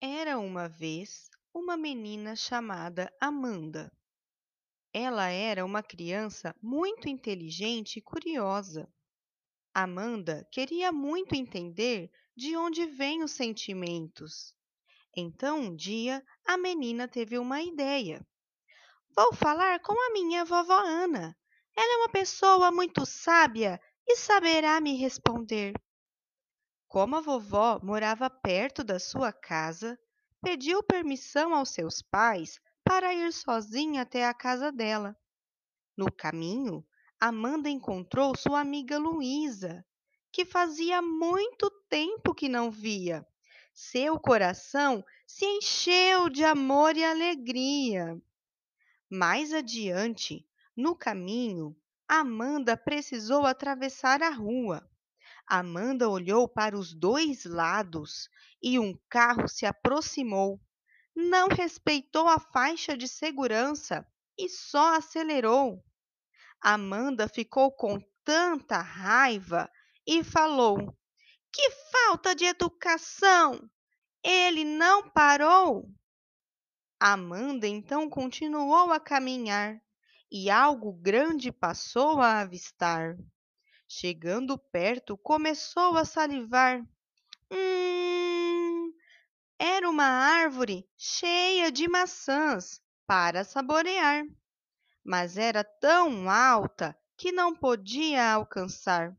Era uma vez uma menina chamada Amanda. Ela era uma criança muito inteligente e curiosa. Amanda queria muito entender de onde vêm os sentimentos. Então, um dia, a menina teve uma ideia. Vou falar com a minha vovó Ana. Ela é uma pessoa muito sábia e saberá me responder. Como a vovó morava perto da sua casa, pediu permissão aos seus pais para ir sozinha até a casa dela. No caminho, Amanda encontrou sua amiga Luísa, que fazia muito tempo que não via. Seu coração se encheu de amor e alegria. Mais adiante, no caminho, Amanda precisou atravessar a rua. Amanda olhou para os dois lados e um carro se aproximou. Não respeitou a faixa de segurança e só acelerou. Amanda ficou com tanta raiva e falou: Que falta de educação! Ele não parou. Amanda então continuou a caminhar e algo grande passou a avistar. Chegando perto, começou a salivar. Hum, era uma árvore cheia de maçãs para saborear, mas era tão alta que não podia alcançar.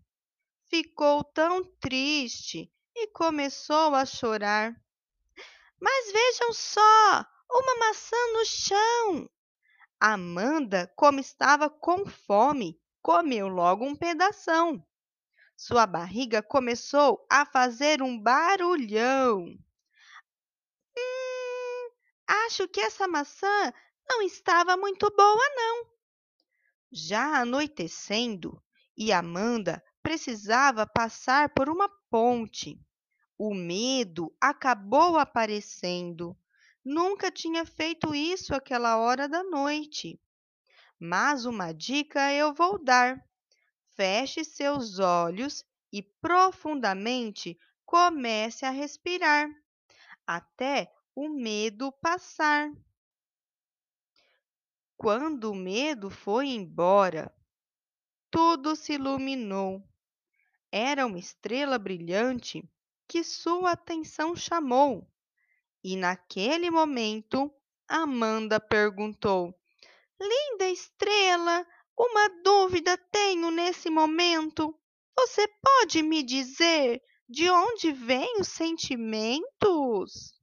Ficou tão triste e começou a chorar. Mas vejam só, uma maçã no chão. Amanda, como estava com fome, comeu logo um pedação. Sua barriga começou a fazer um barulhão. Hum, acho que essa maçã não estava muito boa, não. Já anoitecendo, e Amanda precisava passar por uma ponte. O medo acabou aparecendo. Nunca tinha feito isso àquela hora da noite. Mas uma dica eu vou dar. Feche seus olhos e profundamente comece a respirar até o medo passar. Quando o medo foi embora, tudo se iluminou. Era uma estrela brilhante que sua atenção chamou. E naquele momento, Amanda perguntou: Linda estrela, uma dúvida tenho nesse momento. Você pode me dizer de onde vêm os sentimentos?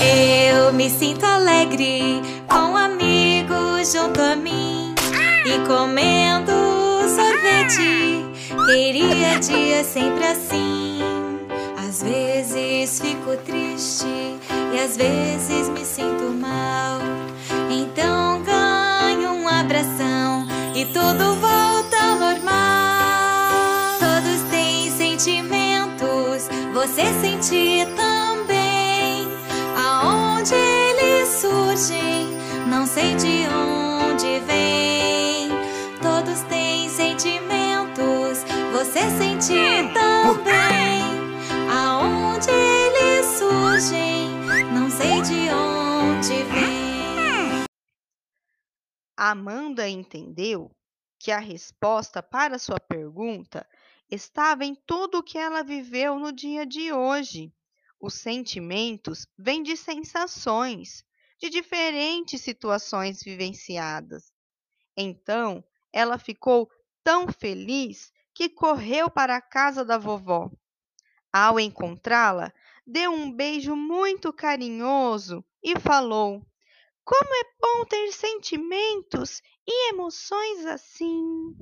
Eu me sinto alegre com amigos junto a mim e comendo sorvete. Queria dias sempre assim. Às vezes fico triste e às vezes me sinto mal. Então ganho um abração e tudo volta ao normal. Todos têm sentimentos, você sente também. Aonde eles surgem, não sei de onde vem. Todos têm sentimentos, você sente também. Amanda entendeu que a resposta para sua pergunta estava em tudo o que ela viveu no dia de hoje. Os sentimentos vêm de sensações, de diferentes situações vivenciadas. Então, ela ficou tão feliz que correu para a casa da vovó. Ao encontrá-la, deu um beijo muito carinhoso e falou: Como é bom ter sentimentos e emoções assim!